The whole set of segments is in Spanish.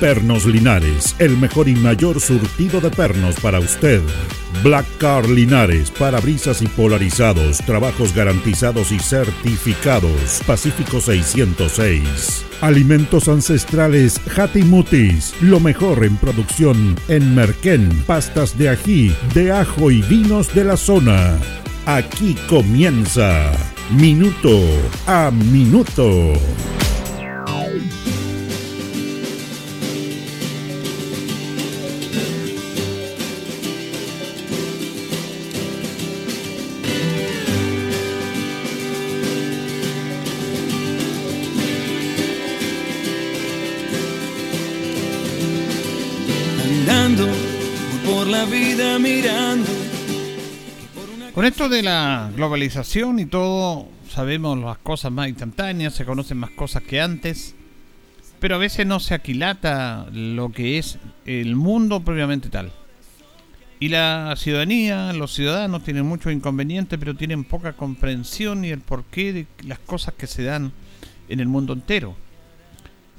Pernos Linares, el mejor y mayor surtido de pernos para usted. Black Car Linares, parabrisas y polarizados, trabajos garantizados y certificados. Pacífico 606. Alimentos ancestrales Hatimutis, lo mejor en producción en Merquén, pastas de ají, de ajo y vinos de la zona. Aquí comienza Minuto a Minuto. La globalización y todo, sabemos las cosas más instantáneas, se conocen más cosas que antes, pero a veces no se aquilata lo que es el mundo propiamente tal. Y la ciudadanía, los ciudadanos tienen muchos inconvenientes, pero tienen poca comprensión y el porqué de las cosas que se dan en el mundo entero.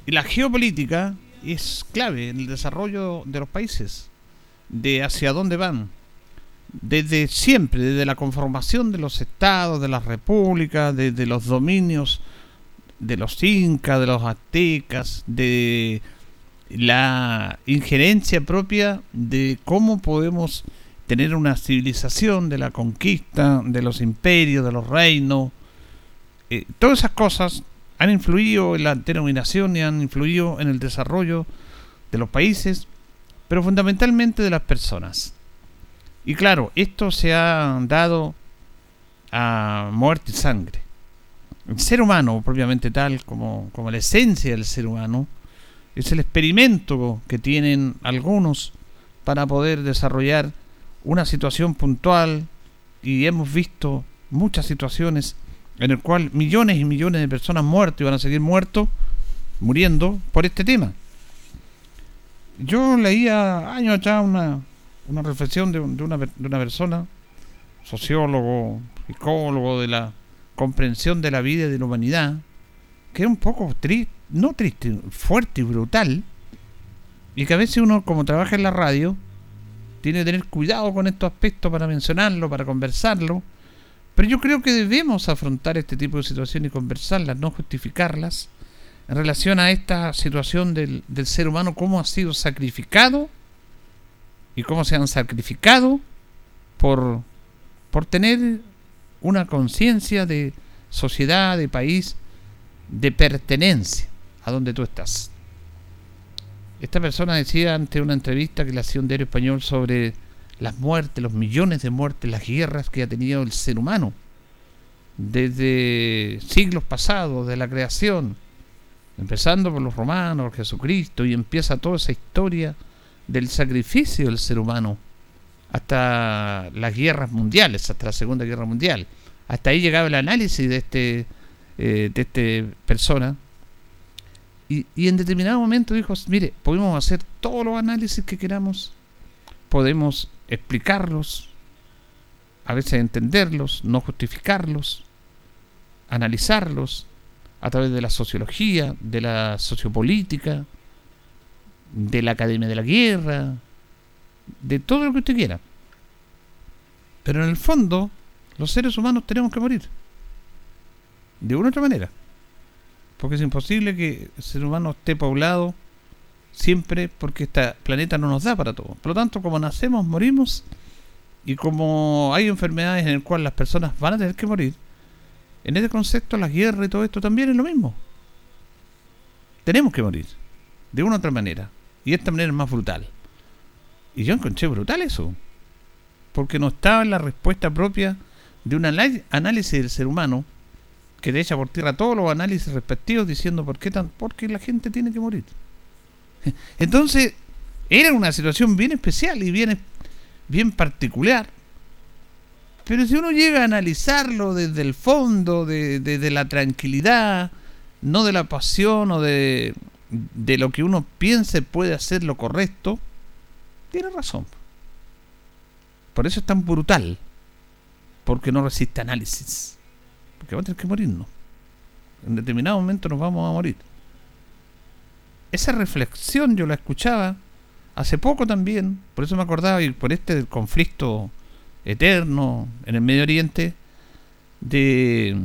Y la geopolítica es clave en el desarrollo de los países, de hacia dónde van desde siempre, desde la conformación de los estados, de las repúblicas, desde los dominios de los incas, de los aztecas, de la injerencia propia de cómo podemos tener una civilización, de la conquista, de los imperios, de los reinos. Eh, todas esas cosas han influido en la denominación y han influido en el desarrollo de los países, pero fundamentalmente de las personas. Y claro, esto se ha dado a muerte y sangre. El ser humano, propiamente tal, como, como la esencia del ser humano, es el experimento que tienen algunos para poder desarrollar una situación puntual y hemos visto muchas situaciones en el cual millones y millones de personas muertas y van a seguir muertos, muriendo por este tema. Yo leía años atrás una, una reflexión de, una, de una persona, sociólogo, psicólogo, de la comprensión de la vida y de la humanidad, que es un poco triste, no triste, fuerte y brutal, y que a veces uno, como trabaja en la radio, tiene que tener cuidado con estos aspectos para mencionarlo, para conversarlo, pero yo creo que debemos afrontar este tipo de situaciones y conversarlas, no justificarlas, en relación a esta situación del, del ser humano, cómo ha sido sacrificado y cómo se han sacrificado por, por tener una conciencia de sociedad, de país, de pertenencia a donde tú estás. Esta persona decía ante una entrevista que le hacía un diario español sobre las muertes, los millones de muertes, las guerras que ha tenido el ser humano desde siglos pasados, de la creación, empezando por los romanos, Jesucristo, y empieza toda esa historia del sacrificio del ser humano hasta las guerras mundiales, hasta la Segunda Guerra Mundial. Hasta ahí llegaba el análisis de este eh, de este persona. Y, y en determinado momento dijo, mire, podemos hacer todos los análisis que queramos, podemos explicarlos, a veces entenderlos, no justificarlos, analizarlos a través de la sociología, de la sociopolítica, de la Academia de la Guerra, de todo lo que usted quiera. Pero en el fondo, los seres humanos tenemos que morir. De una u otra manera. Porque es imposible que el ser humano esté poblado siempre porque este planeta no nos da para todo. Por lo tanto, como nacemos, morimos. Y como hay enfermedades en las cuales las personas van a tener que morir, en ese concepto la guerra y todo esto también es lo mismo. Tenemos que morir. De una u otra manera. Y de esta manera es más brutal. Y yo encontré brutal eso. Porque no estaba en la respuesta propia de un análisis del ser humano que de echa por tierra todos los análisis respectivos diciendo por qué tan porque la gente tiene que morir. Entonces, era una situación bien especial y bien bien particular. Pero si uno llega a analizarlo desde el fondo, desde la tranquilidad, no de la pasión o de, de lo que uno piense puede hacer lo correcto, tiene razón. Por eso es tan brutal. Porque no resiste análisis. Porque va a tener que morirnos. En determinado momento nos vamos a morir. Esa reflexión yo la escuchaba hace poco también. Por eso me acordaba, y por este conflicto eterno en el Medio Oriente, de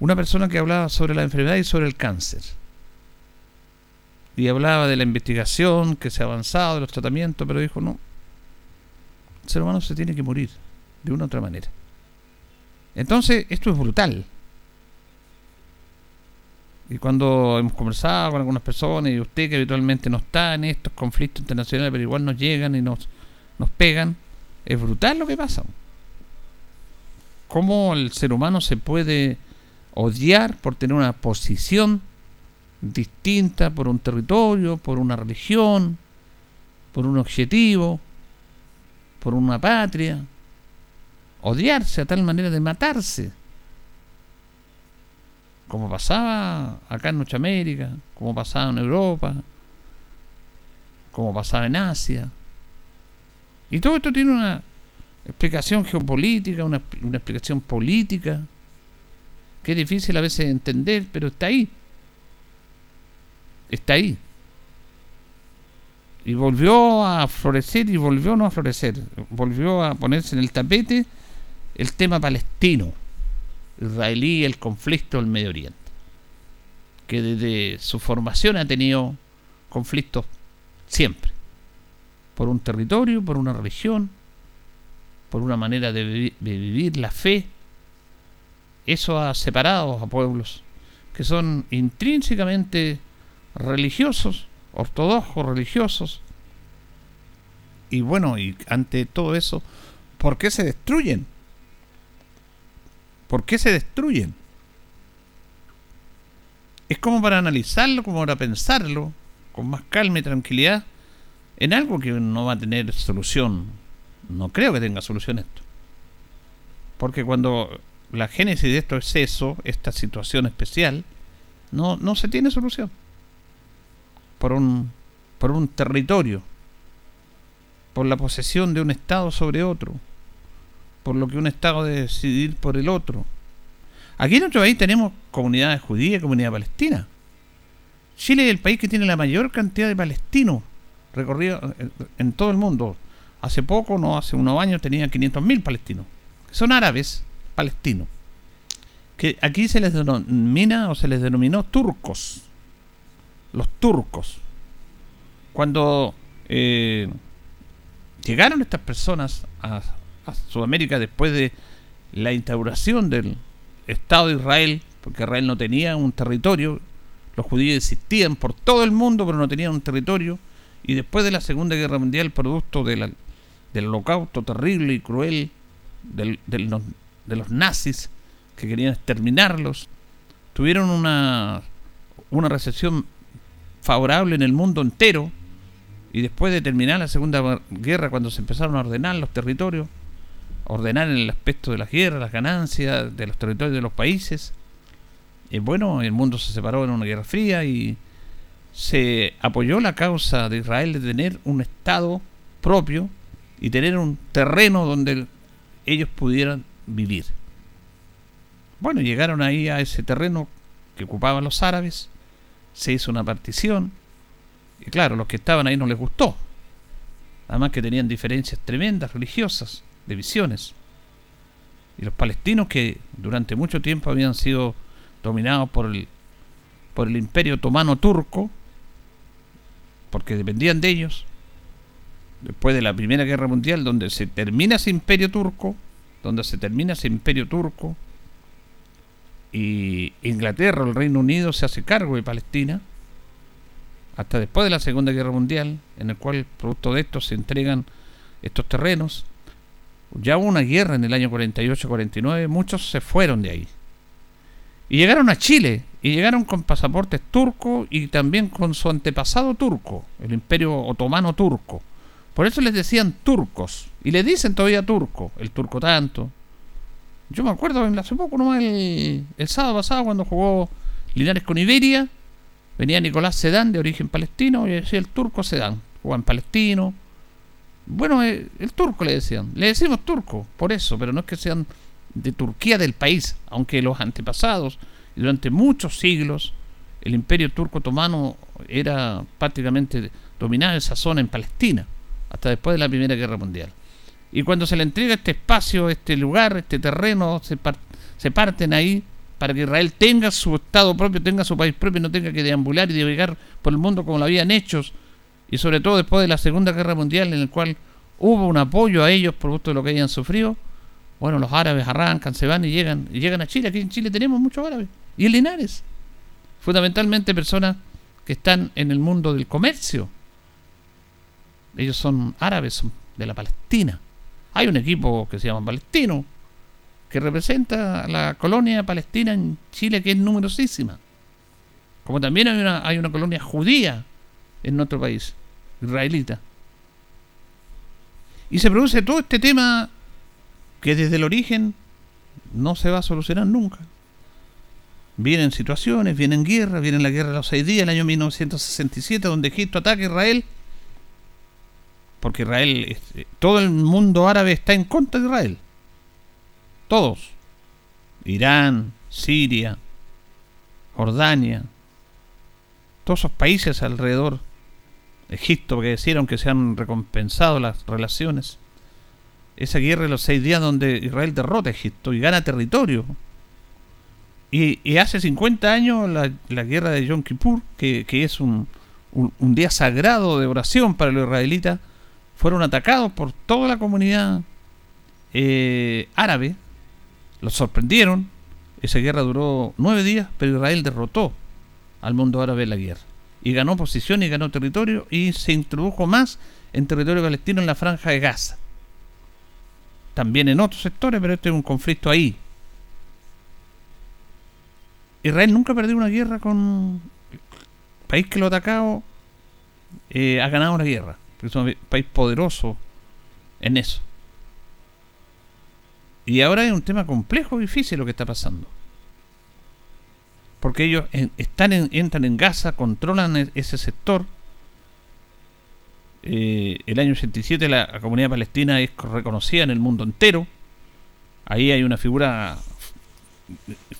una persona que hablaba sobre la enfermedad y sobre el cáncer. Y hablaba de la investigación que se ha avanzado, de los tratamientos, pero dijo, no, el ser humano se tiene que morir de una u otra manera. Entonces, esto es brutal. Y cuando hemos conversado con algunas personas, y usted que habitualmente no está en estos conflictos internacionales, pero igual nos llegan y nos, nos pegan, es brutal lo que pasa. Cómo el ser humano se puede odiar por tener una posición distinta por un territorio, por una religión, por un objetivo, por una patria, odiarse a tal manera de matarse, como pasaba acá en Norteamérica, como pasaba en Europa, como pasaba en Asia. Y todo esto tiene una explicación geopolítica, una, una explicación política, que es difícil a veces entender, pero está ahí. Está ahí y volvió a florecer y volvió no a florecer, volvió a ponerse en el tapete el tema palestino, israelí, el conflicto del Medio Oriente, que desde su formación ha tenido conflictos siempre, por un territorio, por una religión, por una manera de, vivir la fe. Eso ha separado a pueblos que son intrínsecamente religiosos ortodoxos, religiosos. Y bueno, y ante todo eso, ¿por qué se destruyen? ¿Por qué se destruyen? Es como para analizarlo, como para pensarlo, con más calma y tranquilidad, en algo que no va a tener solución. No creo que tenga solución esto. Porque cuando la génesis de esto es eso, esta situación especial, no, no se tiene solución por un, por un territorio, por la posesión de un Estado sobre otro, por lo que un Estado debe decidir por el otro. Aquí en nuestro país tenemos comunidades judías y comunidad palestina. Chile es el país que tiene la mayor cantidad de palestinos recorridos en todo el mundo. Hace poco, no hace unos años, tenía 500.000 palestinos. son árabes palestinos. Que aquí se les denomina o se les denominó turcos los turcos. Cuando eh, llegaron estas personas a, Sudamérica después de la instauración del Estado de Israel, porque Israel no tenía un territorio, los judíos existían por todo el mundo, pero no tenían un territorio, y después de la Segunda Guerra Mundial, producto del holocausto terrible y cruel de los nazis que querían exterminarlos, tuvieron una, una recepción favorable en el mundo entero. Y después de terminar la Segunda Guerra, cuando se empezaron a ordenar los territorios, ordenar en el aspecto de las guerras, las ganancias de los territorios de los países, eh, bueno, el mundo se separó en una guerra fría y se apoyó la causa de Israel de tener un Estado propio y tener un terreno donde ellos pudieran vivir. Bueno, llegaron ahí a ese terreno que ocupaban los árabes se hizo una partición. Y claro, los que estaban ahí no les gustó. Además que tenían diferencias tremendas religiosas, de visiones. Y los palestinos que durante mucho tiempo habían sido dominados por el, por el imperio otomano turco, porque dependían de ellos, después de la Primera Guerra Mundial, donde se termina ese imperio turco, donde se termina ese imperio turco, y Inglaterra el Reino Unido se hace cargo de Palestina hasta después de la Segunda Guerra Mundial, en el cual producto de esto se entregan estos terrenos. Ya hubo una guerra en el año 48-49, muchos se fueron de ahí. Y llegaron a Chile, y llegaron con pasaportes turcos y también con su antepasado turco, el imperio otomano turco, Por eso les decían turcos. Y le dicen todavía turco, el turco tanto. Yo me acuerdo hace poco nomás el, el sábado pasado cuando jugó Linares con Iberia. Venía Nicolás Sedán de origen palestino y decía el turco Sedán. Jugaba en palestino. Bueno, eh, el turco le decían. Le decimos turco, por eso, pero no es que sean de Turquía del país, aunque los antepasados durante muchos siglos el imperio turco otomano era prácticamente dominaba esa zona en Palestina, hasta después de la Primera Guerra Mundial. Y cuando se le entrega este espacio, este lugar, este terreno, se, se parten ahí para que Israel tenga su Estado propio, tenga su país propio no tenga que deambular y navegar por el mundo como lo habían hecho, y sobre todo después de la Segunda Guerra Mundial, en el cual hubo un apoyo a ellos por gusto de lo que hayan sufrido. Bueno, los árabes arrancan, se van y llegan, y llegan a Chile. Aquí en Chile tenemos muchos árabes. Y en Linares. Fundamentalmente personas que están en el mundo del comercio. Ellos son árabes, de la Palestina. Hay un equipo que se llama Palestino, que representa a la colonia palestina en Chile, que es numerosísima. Como también hay una, hay una colonia judía en nuestro país, israelita. Y se produce todo este tema que desde el origen no se va a solucionar nunca. Vienen situaciones, vienen guerras, viene la guerra de los seis días, el año 1967, donde Egipto ataca a Israel porque Israel, eh, todo el mundo árabe está en contra de Israel. Todos. Irán, Siria, Jordania, todos esos países alrededor. Egipto, que decían que se han recompensado las relaciones. Esa guerra de los seis días donde Israel derrota a Egipto y gana territorio. Y, hace 50 años la, guerra de Yom Kippur, que, es un, un, día sagrado de oración para los israelitas, fueron atacados por toda la comunidad eh, árabe, los sorprendieron, esa guerra duró nueve días, pero Israel derrotó al mundo árabe en la guerra. Y ganó posición y ganó territorio y se introdujo más en territorio palestino en la franja de Gaza. También en otros sectores, pero este es un conflicto ahí. Israel nunca perdió una guerra con el país que lo ha atacado, eh, ha ganado una guerra es un país poderoso en eso. Y ahora es un tema complejo, difícil lo que está pasando. Porque ellos están entran en Gaza, controlan e, ese sector. Eh, el año 87 la comunidad palestina es reconocida en el mundo entero. Ahí hay una figura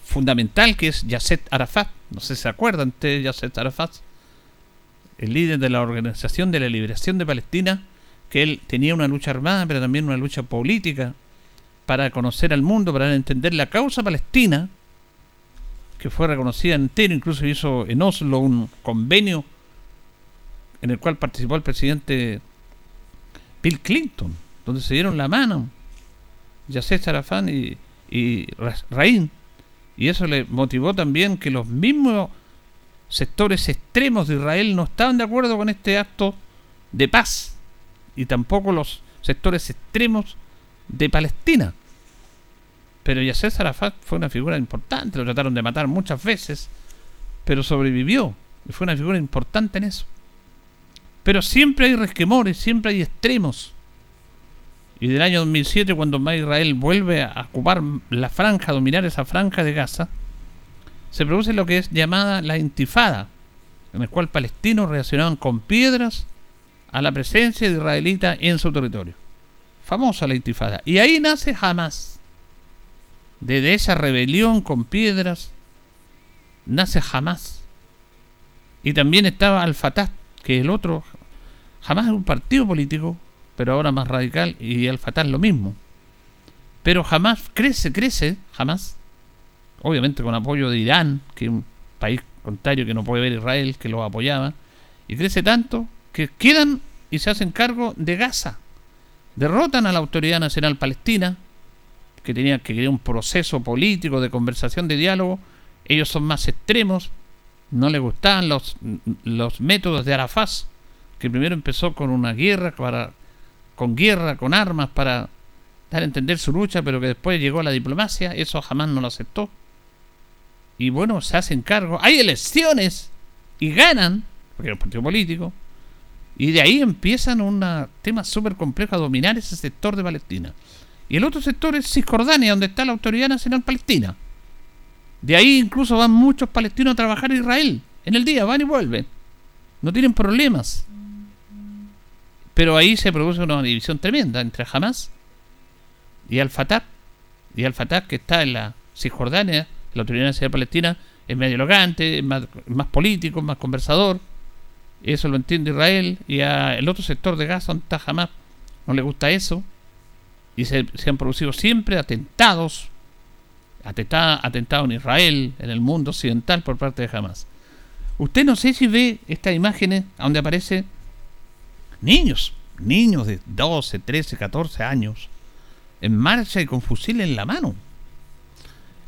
fundamental que es Yasset Arafat. No sé si se acuerdan de Yasset Arafat el líder de la Organización de la Liberación de Palestina, que él tenía una lucha armada, pero también una lucha política para conocer al mundo, para entender la causa palestina, que fue reconocida entero, incluso hizo en Oslo un convenio en el cual participó el presidente Bill Clinton, donde se dieron la mano Yasser Arafat y, y Raín, y eso le motivó también que los mismos sectores extremos de Israel no estaban de acuerdo con este acto de paz y tampoco los sectores extremos de Palestina. Pero Yasser Arafat fue una figura importante, lo trataron de matar muchas veces, pero sobrevivió y fue una figura importante en eso. Pero siempre hay resquemores, siempre hay extremos. Y del año 2007, cuando Israel vuelve a ocupar la franja, a dominar esa franja de Gaza, se produce lo que es llamada la intifada, en el cual palestinos reaccionaban con piedras a la presencia de israelitas en su territorio. Famosa la intifada. Y ahí nace Hamas. Desde esa rebelión con piedras nace Hamas. Y también estaba Al-Fatah, que el otro. Hamas es un partido político, pero ahora más radical, y Al-Fatah lo mismo. Pero Hamas crece, crece, Hamas, obviamente con apoyo de Irán, que es un país contrario que no puede ver Israel, que lo apoyaba, y crece tanto que quedan y se hacen cargo de Gaza. Derrotan a la Autoridad Nacional Palestina, que tenía que crear un proceso político de conversación, de diálogo. Ellos son más extremos, no les gustaban los, los métodos de Arafat, que primero empezó con una guerra, para, con guerra, con armas, para dar a entender su lucha, pero que después llegó a la diplomacia, eso jamás no lo aceptó y bueno, se hacen cargo. Hay elecciones y ganan, porque es un partido político, Y de ahí empiezan un tema súper complejo a dominar ese sector de Palestina. Y el otro sector es Cisjordania, donde está la Autoridad Nacional Palestina. De ahí incluso van muchos palestinos a trabajar en Israel. En el día van y vuelven. No tienen problemas. Pero ahí se produce una división tremenda entre Hamas y Al-Fatah. Y Al-Fatah que está en la Cisjordania, la Autoridad Nacional Palestina, es medio elegante, es más, más político, más conversador. Eso lo entiende Israel. Y al otro sector de Gaza, donde está Hamas, no le gusta eso. Y se, han producido siempre atentados, atentados en Israel, en el mundo occidental por parte de Hamas. Usted no sé si ve estas imágenes donde aparecen niños, niños de 12, 13, 14 años, en marcha y con fusil en la mano.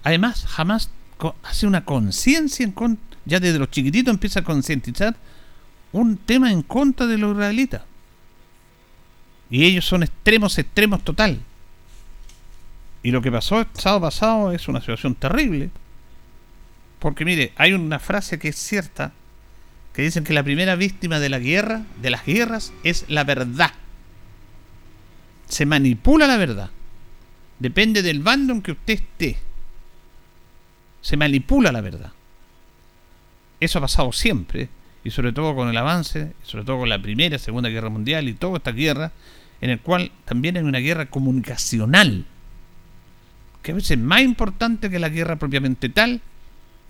Además, Hamas hace una conciencia en contra, ya desde los chiquititos empieza a concientizar un tema en contra de los israelitas. Y ellos son extremos, extremos total. Y lo que pasó el sábado pasado es una situación terrible. Porque mire, hay una frase que es cierta, que dicen que la primera víctima de la guerra, de las guerras, es la verdad. Se manipula la verdad. Depende del bando en que usted esté. Se manipula la verdad. Eso ha pasado siempre y sobre todo con el avance, sobre todo con la Primera, Segunda Guerra Mundial y toda esta guerra, en el cual también hay una guerra comunicacional, que a veces es más importante que la guerra propiamente tal,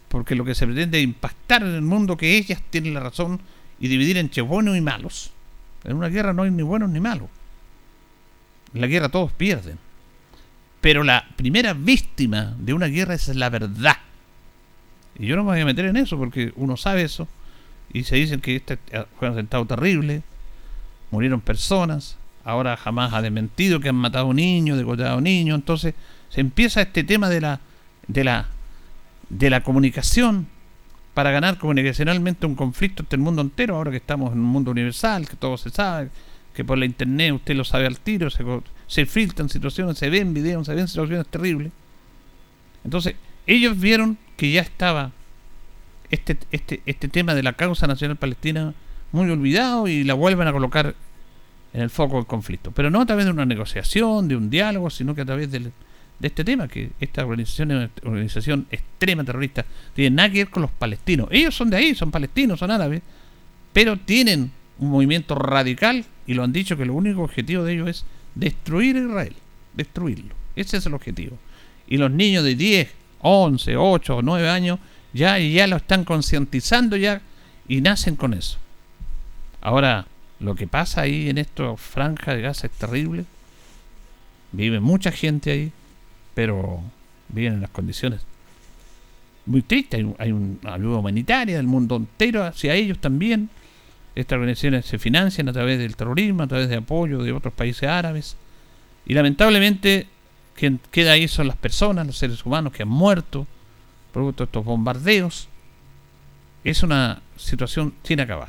porque lo que se pretende es impactar en el mundo que ellas tienen la razón y dividir entre buenos y malos. En una guerra no hay ni buenos ni malos. En la guerra todos pierden. Pero la primera víctima de una guerra es la verdad. Y yo no me voy a meter en eso porque uno sabe eso. Y se dicen que este fue un atentado terrible, murieron personas, ahora jamás ha desmentido que han matado niños, degotado niños, entonces se empieza este tema de la de la de la comunicación para ganar comunicacionalmente un conflicto entre el mundo entero, ahora que estamos en un mundo universal, que todo se sabe, que por la internet usted lo sabe al tiro, se, se filtran situaciones, se ven videos, se ven situaciones terribles. Entonces, ellos vieron que ya estaba este, este, este tema de la causa nacional palestina muy olvidado y la vuelven a colocar en el foco del conflicto. Pero no a través de una negociación, de un diálogo, sino que a través de este tema, que esta organización es una organización extrema terrorista, tiene nada que ver con los palestinos. Ellos son de ahí, son palestinos, son árabes, pero tienen un movimiento radical y lo han dicho que el único objetivo de ellos es destruir Israel, destruirlo. Ese es el objetivo. Y los niños de 10, 11, 8 o 9 años ya, ya lo están concientizando ya y nacen con eso. Ahora, lo que pasa ahí en esta franja de Gaza es terrible. Vive mucha gente ahí, pero viven en las condiciones muy tristes. Hay, una ayuda humanitaria del mundo entero hacia ellos también. Estas organizaciones se financian a través del terrorismo, a través de apoyo de otros países árabes. Y lamentablemente, quien queda ahí son las personas, los seres humanos que han muerto producto de estos bombardeos, es una situación sin acabar.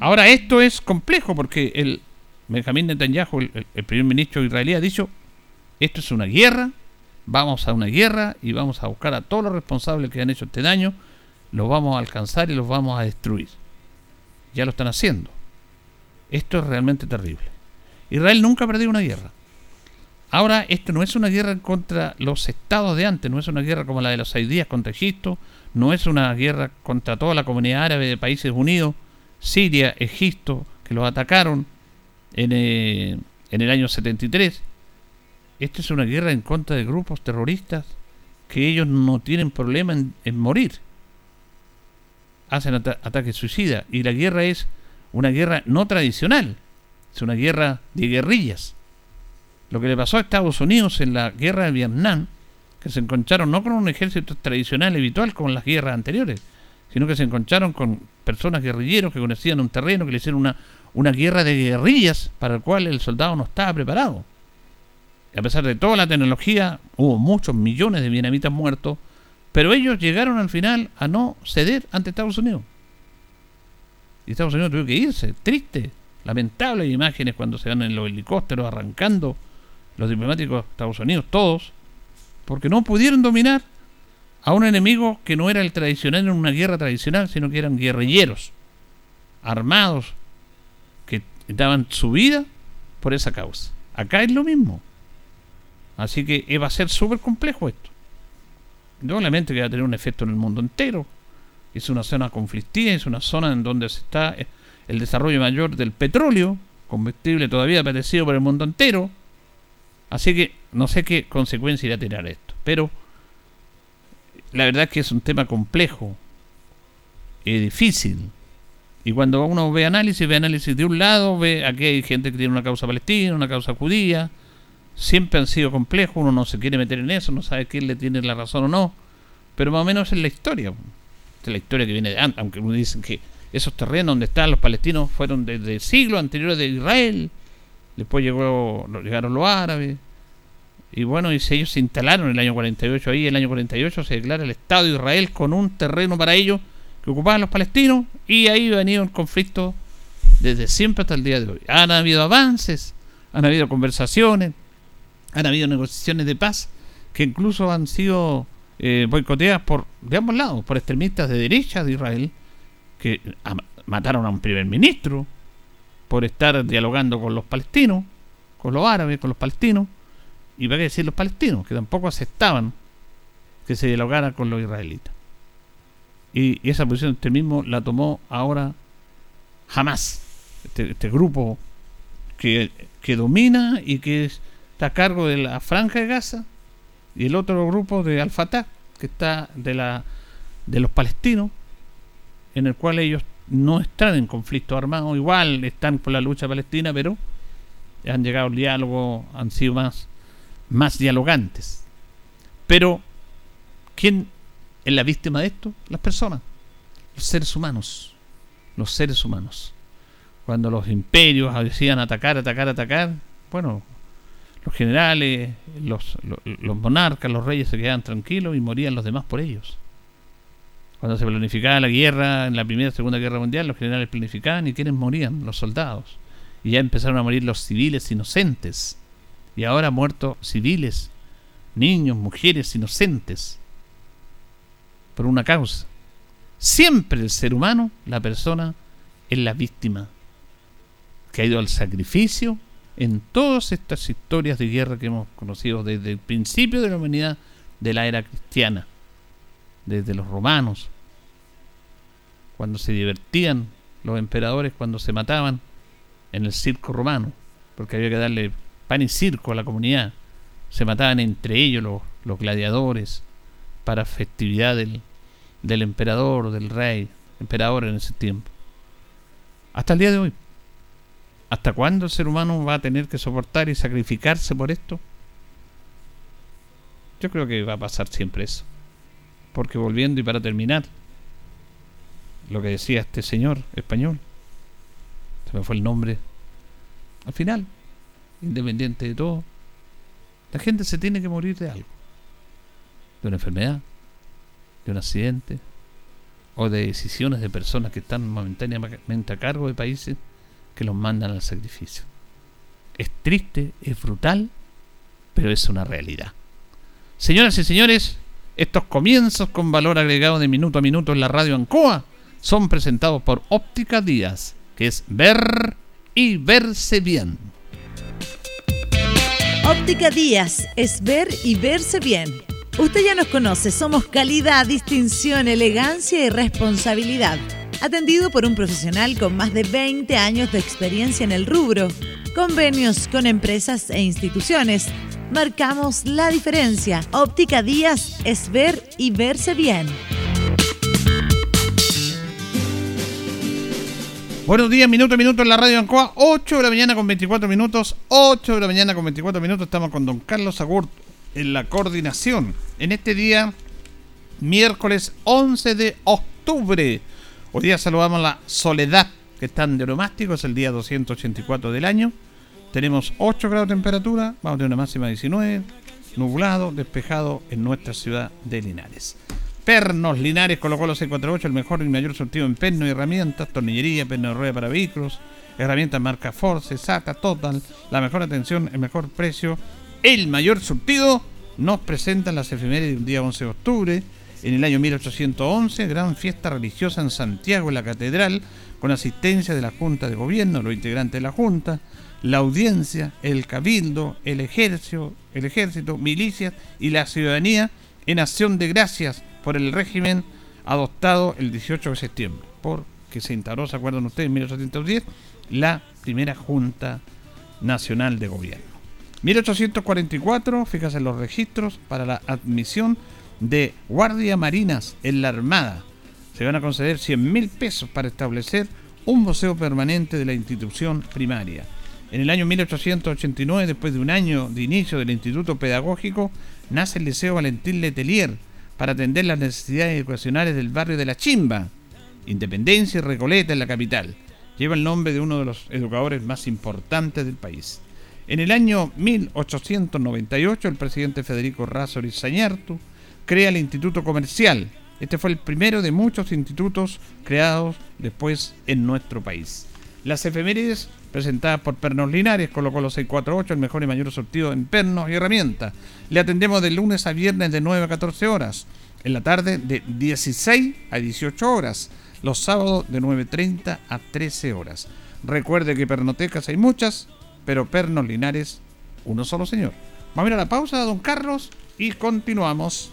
Ahora, esto es complejo porque el Benjamín Netanyahu, el, el primer ministro israelí, ha dicho, esto es una guerra, vamos a una guerra y vamos a buscar a todos los responsables que han hecho este daño, los vamos a alcanzar y los vamos a destruir. Ya lo están haciendo. Esto es realmente terrible. Israel nunca ha perdido una guerra. Ahora, esto no es una guerra contra los estados de antes, no es una guerra como la de los seis días contra Egipto, no es una guerra contra toda la comunidad árabe de países unidos, Siria, Egipto, que los atacaron en, eh, en el año 73. Esta es una guerra en contra de grupos terroristas que ellos no tienen problema en, morir. Hacen ataques suicidas. Y la guerra es una guerra no tradicional, es una guerra de guerrillas lo que le pasó a Estados Unidos en la guerra de Vietnam, que se encontraron no con un ejército tradicional y habitual como las guerras anteriores, sino que se encontraron con personas guerrilleros que conocían un terreno, que le hicieron una, una guerra de guerrillas para el cual el soldado no estaba preparado. Y a pesar de toda la tecnología, hubo muchos millones de vietnamitas muertos, pero ellos llegaron al final a no ceder ante Estados Unidos. Y Estados Unidos tuvo que irse, triste, lamentable imágenes cuando se van en los helicópteros arrancando los diplomáticos de Estados Unidos, todos, porque no pudieron dominar a un enemigo que no era el tradicional en una guerra tradicional, sino que eran guerrilleros, armados daban su vida por esa causa. Acá es lo mismo. Así que va a ser súper complejo esto. Obviamente que va a tener un efecto en el mundo entero. Es una zona conflictiva, es una zona en donde se está el desarrollo mayor del petróleo, combustible todavía apetecido por el mundo entero. Así que no sé qué consecuencia irá a tener esto. Pero la verdad es que es un tema complejo y difícil. Y cuando uno ve análisis, ve análisis de un lado, ve aquí hay gente que tiene una causa palestina, una causa judía. Siempre han sido complejos, uno no se quiere meter en eso, no sabe quién le tiene la razón o no. Pero más o menos es la historia. Es la historia que viene de antes, aunque uno dicen que esos terrenos donde están los palestinos fueron desde siglos anteriores de Israel. Después llegó, llegaron los árabes. Y bueno, y ellos se instalaron en el año 48 ahí. El año 48 se declara el Estado de Israel con un terreno para ellos que ocupaban los palestinos. Y ahí ha venido el conflicto desde siempre hasta el día de hoy. Han habido avances, han habido conversaciones, han habido negociaciones de paz que incluso han sido eh, boicoteadas por de ambos lados, por extremistas de derecha de Israel que mataron a un primer ministro por estar dialogando con los palestinos, con los árabes, con los palestinos, y va a decir los palestinos, que tampoco aceptaban que se dialogara con los israelitas. Y, esa posición este mismo la tomó ahora jamás, este, este grupo que, que, domina y que está a cargo de la franja de Gaza, y el otro grupo de Al-Fatah, que está de, la, de los palestinos, en el cual ellos no están en conflicto armado, igual están por la lucha palestina, pero han llegado al diálogo, han sido más, más dialogantes. Pero, ¿quién es la víctima de esto? Las personas, los seres humanos, los seres humanos. Cuando los imperios decían atacar, atacar, atacar, bueno, los generales, los, los monarcas, los reyes se quedaban tranquilos y morían los demás por ellos. Cuando se planificaba la guerra, en la Primera y Segunda Guerra Mundial, los generales planificaban y quienes morían, los soldados. Y ya empezaron a morir los civiles inocentes. Y ahora muertos civiles, niños, mujeres inocentes, por una causa. Siempre el ser humano, la persona, es la víctima que ha ido al sacrificio en todas estas historias de guerra que hemos conocido desde el principio de la humanidad de la era cristiana, desde los romanos, cuando se divertían los emperadores cuando se mataban en el circo romano, porque había que darle pan y circo a la comunidad. Se mataban entre ellos los, gladiadores para festividad del, del emperador, del rey, emperador en ese tiempo. Hasta el día de hoy. ¿Hasta cuándo el ser humano va a tener que soportar y sacrificarse por esto? Yo creo que va a pasar siempre eso. Porque volviendo y para terminar, lo que decía este señor español. Se me fue el nombre. Al final, independiente de todo, la gente se tiene que morir de algo. De una enfermedad, de un accidente, o de decisiones de personas que están momentáneamente a cargo de países que los mandan al sacrificio. Es triste, es brutal, pero es una realidad. Señoras y señores, estos comienzos con valor agregado de minuto a minuto en la radio Ancoa son presentados por Óptica Díaz, que es ver y verse bien. Óptica Díaz es ver y verse bien. Usted ya nos conoce, somos calidad, distinción, elegancia y responsabilidad. Atendido por un profesional con más de 20 años de experiencia en el rubro. Convenios con empresas e instituciones. Marcamos la diferencia. Óptica Díaz es ver y verse bien. Buenos días, minuto a minuto en la radio Ancoa, 8 de la mañana con 24 minutos, 8 de la mañana con 24 minutos, estamos con don Carlos Agurt en la coordinación. En este día, miércoles 11 de octubre, hoy día saludamos la Soledad, que está en Neuromástico, es el día 284 del año. Tenemos 8 grados de temperatura, vamos a tener una máxima de 19, nublado, despejado en nuestra ciudad de Linares. Pernos Linares colocó los 648, el mejor y mayor surtido en perno y herramientas, tornillería, perno de rueda para vehículos, herramientas marca Force, SATA, Total, la mejor atención, el mejor precio, el mayor surtido. Nos presentan las efemérides del día 11 de octubre, en el año 1811, gran fiesta religiosa en Santiago, en la catedral, con asistencia de la Junta de Gobierno, los integrantes de la Junta, la audiencia, el cabildo, el ejército, el ejército, milicias y la ciudadanía en acción de gracias por el régimen adoptado el 18 de septiembre, porque se instaló, ¿se acuerdan ustedes?, en 1810, la primera Junta Nacional de Gobierno. 1844, fíjate en los registros para la admisión de guardia marinas en la Armada. Se van a conceder 100 mil pesos para establecer un museo permanente de la institución primaria. En el año 1889, después de un año de inicio del Instituto Pedagógico, nace el Liceo Valentín Letelier para atender las necesidades educacionales del barrio de La Chimba, Independencia y Recoleta en la capital. Lleva el nombre de uno de los educadores más importantes del país. En el año 1898, el presidente Federico Razori Sañartu crea el Instituto Comercial. Este fue el primero de muchos institutos creados después en nuestro país. Las efemérides presentadas por Pernos Linares, colocó los 648, el mejor y mayor sortido en pernos y herramientas. Le atendemos de lunes a viernes de 9 a 14 horas, en la tarde de 16 a 18 horas, los sábados de 9.30 a 13 horas. Recuerde que pernotecas hay muchas, pero Pernos Linares, uno solo señor. Vamos a ir a la pausa, don Carlos, y continuamos.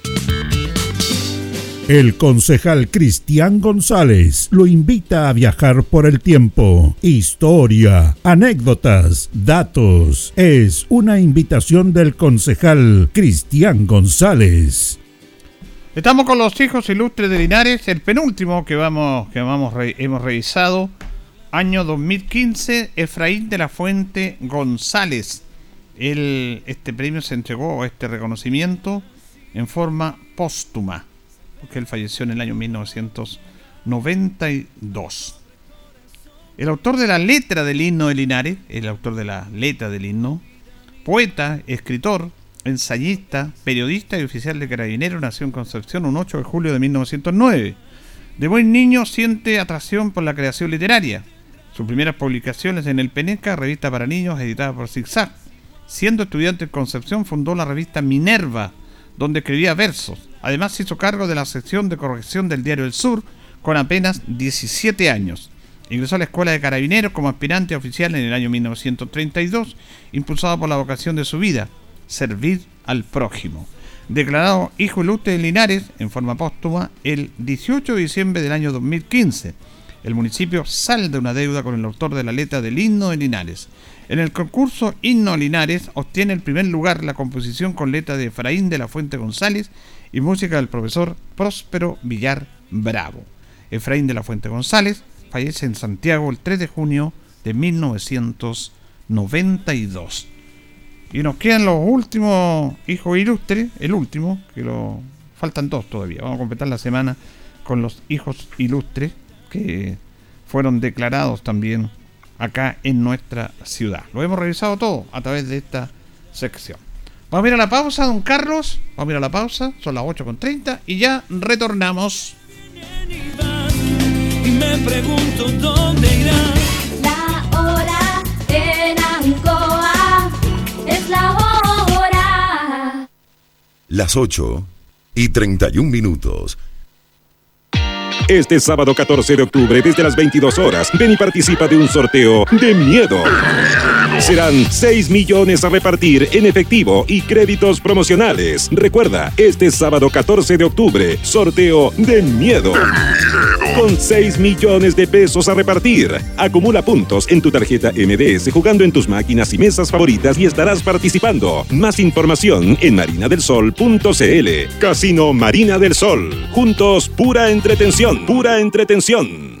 El concejal Cristian González lo invita a viajar por el tiempo. Historia, anécdotas, datos. Es una invitación del concejal Cristian González. Estamos con los hijos ilustres de Linares, el penúltimo que vamos que vamos hemos revisado, año 2015, Efraín de la Fuente González. este premio se entregó, este reconocimiento, en forma póstuma porque él falleció en el año 1992. El autor de la letra del himno de Linares, el autor de la letra del himno, poeta, escritor, ensayista, periodista y oficial de Carabineros, nació en Concepción un 8 de julio de 1909. De buen niño siente atracción por la creación literaria. Sus primeras publicaciones en el Peneca, revista para niños editada por Zigzag. Siendo estudiante en Concepción fundó la revista Minerva, donde escribía versos. Además hizo cargo de la sección de corrección del Diario del Sur con apenas 17 años. Ingresó a la Escuela de Carabineros como aspirante oficial en el año 1932, impulsado por la vocación de su vida, servir al prójimo. Declarado hijo ilustre de Linares en forma póstuma el 18 de diciembre del año 2015. El municipio salda una deuda con el autor de la letra del himno de Linares. En el concurso Himno Linares obtiene el primer lugar la composición con letra de Efraín de la Fuente González y música del profesor Próspero Villar Bravo. Efraín de la Fuente González fallece en Santiago el 3 de junio de 1992. Y nos quedan los últimos hijos ilustres, el último, que lo faltan dos todavía. Vamos a completar la semana con los hijos ilustres que fueron declarados también acá en nuestra ciudad. Lo hemos revisado todo a través de esta sección. Vamos a ir a la pausa, don Carlos. Vamos a ir a la pausa, son las 8.30 y ya retornamos. Y me pregunto dónde irá. La hora en Ancoa es la hora. Las 8 y 31 minutos. Este sábado 14 de octubre, desde las 22 horas, ven y participa de un sorteo de miedo. Serán 6 millones a repartir en efectivo y créditos promocionales. Recuerda, este sábado 14 de octubre, sorteo de miedo. Con 6 millones de pesos a repartir. Acumula puntos en tu tarjeta MDS jugando en tus máquinas y mesas favoritas y estarás participando. Más información en marinadelsol.cl. Casino Marina del Sol. Juntos, pura entretención, pura entretención.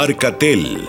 Arcatel,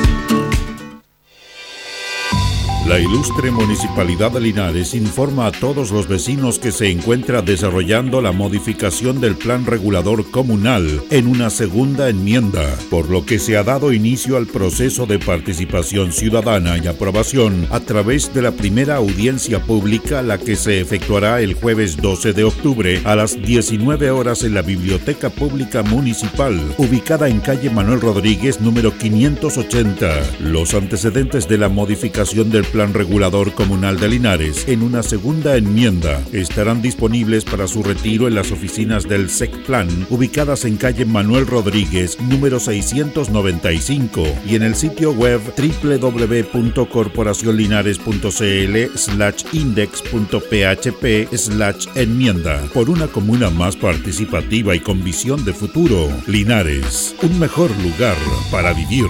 La ilustre Municipalidad de Linares informa a todos los vecinos que se encuentra desarrollando la modificación del Plan Regulador Comunal en una segunda enmienda, por lo que se ha dado inicio al proceso de participación ciudadana y aprobación a través de la primera audiencia pública, la que se efectuará el jueves 12 de octubre a las 19 horas en la Biblioteca Pública Municipal, ubicada en calle Manuel Rodríguez, número 580. Los antecedentes de la modificación del Plan Regulador Comunal de Linares en una segunda enmienda estarán disponibles para su retiro en las oficinas del SECPLAN ubicadas en calle Manuel Rodríguez número 695 y en el sitio web www.corporacionlinares.cl slash index.php slash enmienda por una comuna más participativa y con visión de futuro. Linares, un mejor lugar para vivir.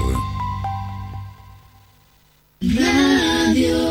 Radio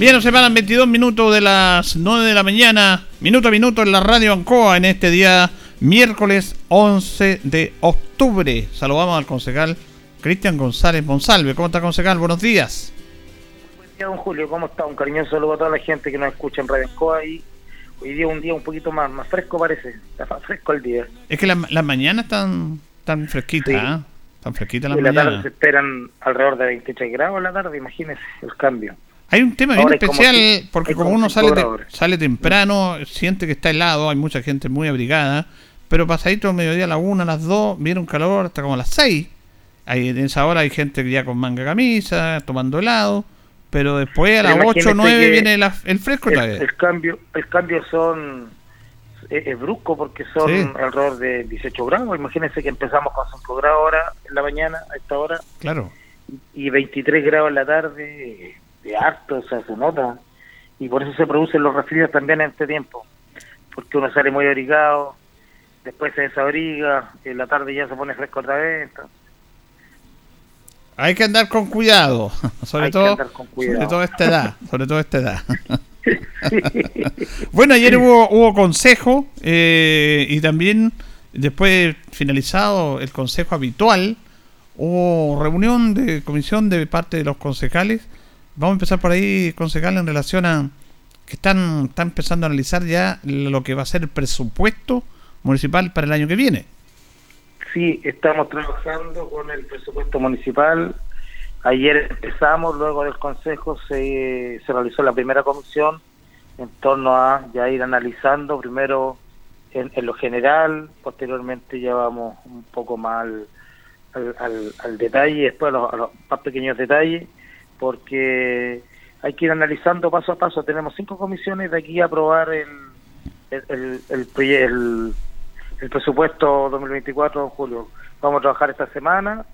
Bien, nos separan 22 minutos de las 9 de la mañana, minuto a minuto en la radio Ancoa en este día miércoles 11 de octubre. Saludamos al concejal Cristian González Monsalve. ¿Cómo está, concejal? Buenos días. Buen día, don Julio. ¿Cómo está? Un cariñoso saludo a toda la gente que nos escucha en Radio Ancoa y hoy día un día un poquito más, más fresco parece. Está más fresco el día. Es que las la mañanas están tan fresquitas, Sí. ¿ah? Tan fresquitas las Y la tarde mañanas. se esperan alrededor de 23 grados en la tarde, imagínese el cambio. Hay un tema bien como especial ci- porque como uno sale, te- sale temprano, siente que está helado, hay mucha gente muy abrigada, pero pasadito al mediodía a la una, a las dos, viene un calor hasta como a las seis. Ahí, en esa hora hay gente ya con manga camisa, tomando helado, pero después a las ocho nueve viene la- el fresco otra el, vez. el cambio el cambio son es, es brusco porque son Sí. alrededor de 18 grados. Imagínense que empezamos con 5 grados ahora en la mañana a esta hora Claro. y 23 grados en la tarde de harto, o sea, se nota. Y por eso se producen los resfríos también en este tiempo, porque uno sale muy abrigado, después se desabriga, en la tarde ya se pone fresco otra vez. entonces, Hay que andar con cuidado, sobre Hay todo, con cuidado. sobre todo esta edad, sobre todo esta edad. bueno, ayer hubo, hubo consejo eh, y también después finalizado el consejo habitual, hubo reunión de comisión de parte de los concejales. Vamos a empezar por ahí, concejal, en relación a que están, están empezando a analizar ya lo que va a ser el presupuesto municipal para el año que viene. Sí, estamos trabajando con el presupuesto municipal. Ayer empezamos, luego del Consejo se, se realizó la primera comisión en torno a ya ir analizando primero en, lo general, posteriormente ya vamos un poco más al, al, detalle, después a los, más pequeños detalles, porque hay que ir analizando paso a paso. Tenemos cinco comisiones de aquí a aprobar el, el, el, el presupuesto 2024 Julio. Vamos a trabajar esta semana,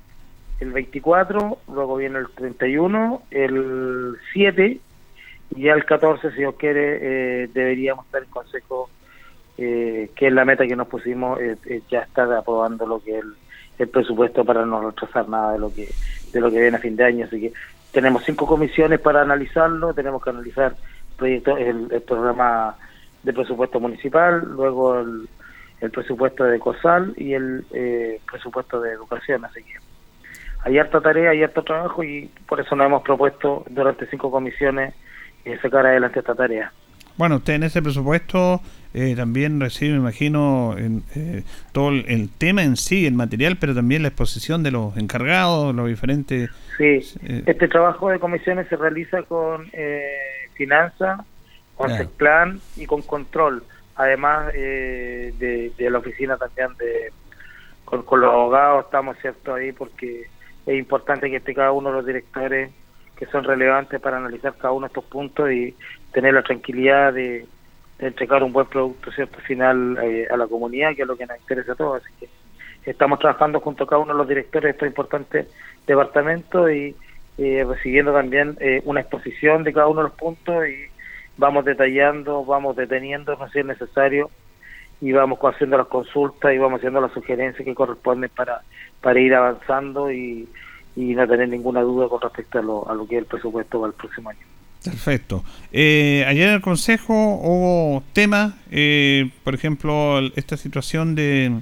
el 24, luego viene el 31, el 7 y ya el 14, si Dios quiere, eh, deberíamos estar en consejo, eh, que es la meta que nos pusimos, eh, ya estar aprobando lo que es el, presupuesto para no retrasar nada de lo que de lo que viene a fin de año. Así que tenemos cinco comisiones para analizarlo, tenemos que analizar proyecto, el, programa de presupuesto municipal, luego el, el presupuesto de COSAL y el presupuesto de educación. Así que hay harta tarea, hay harto trabajo y por eso nos hemos propuesto durante cinco comisiones eh, sacar adelante esta tarea. Bueno, usted en ese presupuesto eh, también recibe, me imagino, eh, todo el, tema en sí, el material, pero también la exposición de los encargados, los diferentes... Sí, este trabajo de comisiones se realiza con finanzas, con plan y con control, además de, la oficina también de... Con, con los abogados estamos, ¿cierto?, ahí porque es importante que esté cada uno de los directores que son relevantes para analizar cada uno de estos puntos y tener la tranquilidad de, entregar un buen producto cierto final eh, a la comunidad, que es lo que nos interesa a todos. Así que estamos trabajando junto a cada uno de los directores de estos importantes departamentos y eh, recibiendo también eh, una exposición de cada uno de los puntos y vamos detallando, vamos deteniendo si es necesario y vamos haciendo las consultas y vamos haciendo las sugerencias que corresponden para, para ir avanzando y, y no tener ninguna duda con respecto a lo, a lo que es el presupuesto para el próximo año. Perfecto. Eh, ayer en el Consejo hubo temas, eh, por ejemplo, esta situación de,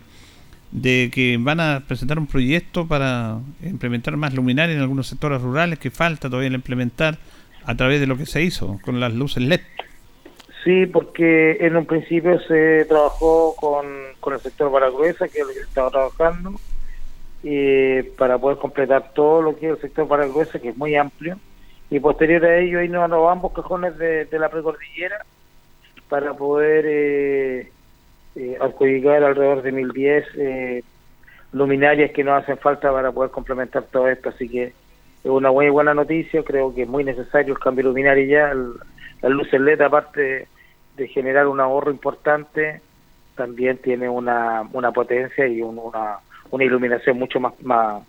de que van a presentar un proyecto para implementar más luminarias en algunos sectores rurales que falta todavía implementar a través de lo que se hizo con las luces LED. Sí, porque en un principio se trabajó con, con el sector Baragruesa, que es lo que estaba trabajando, eh, para poder completar todo lo que es el sector Baragruesa, que es muy amplio, y posterior a ello irnos a ambos cajones de, la precordillera para poder eh, eh, alrededor de 1010 eh, luminarias que nos hacen falta para poder complementar todo esto, así que es una muy buena noticia, creo que es muy necesario el cambio luminario ya, la luz LED aparte de generar un ahorro importante, también tiene una, una potencia y una, una iluminación mucho más, más,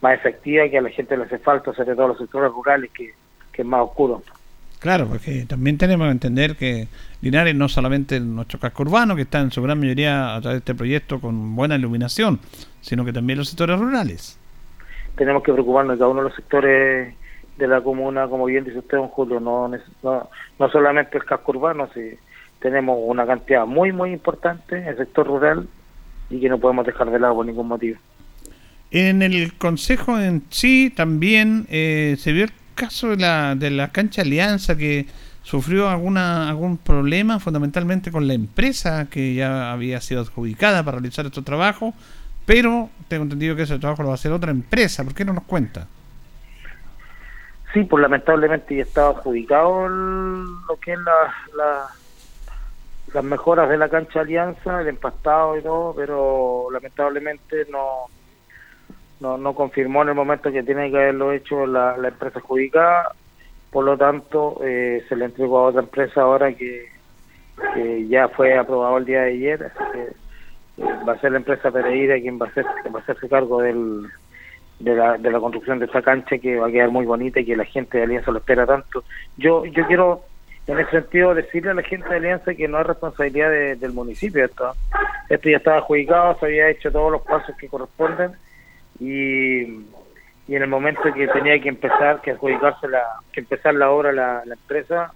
más efectiva que a la gente le hace falta, sobre todo los sectores rurales, que, que es más oscuro. Claro, porque también tenemos que entender que Linares no solamente nuestro casco urbano, que está en su gran mayoría a través de este proyecto con buena iluminación, sino que también los sectores rurales. Tenemos que preocuparnos de cada uno de los sectores de la comuna, como bien dice usted, don Julio, no, no, no solamente el casco urbano, si tenemos una cantidad muy, muy importante en el sector rural y que no podemos dejar de lado por ningún motivo. En el Consejo en sí también eh, se vio el caso de la, de la cancha Alianza que sufrió alguna algún problema fundamentalmente con la empresa que ya había sido adjudicada para realizar estos trabajos, pero tengo entendido que ese trabajo lo va a hacer otra empresa. ¿Por qué no nos cuenta? Sí, pues lamentablemente ya estaba adjudicado lo que es la, las mejoras de la cancha Alianza, el empastado y todo, pero lamentablemente no no, no confirmó en el momento que tiene que haberlo hecho la, empresa adjudicada, por lo tanto eh, se le entregó a otra empresa ahora que, ya fue aprobado el día de ayer, así que eh, va a ser la empresa Pereira quien va a, ser, va a hacerse cargo del, de, la, de la construcción de esta cancha que va a quedar muy bonita y que la gente de Alianza lo espera tanto. Yo, yo quiero en ese sentido decirle a la gente de Alianza que no es responsabilidad del municipio esto. Esto ya estaba adjudicado, se había hecho todos los pasos que corresponden y, y en el momento que tenía que empezar, que adjudicarse la, que empezar la obra la, la empresa,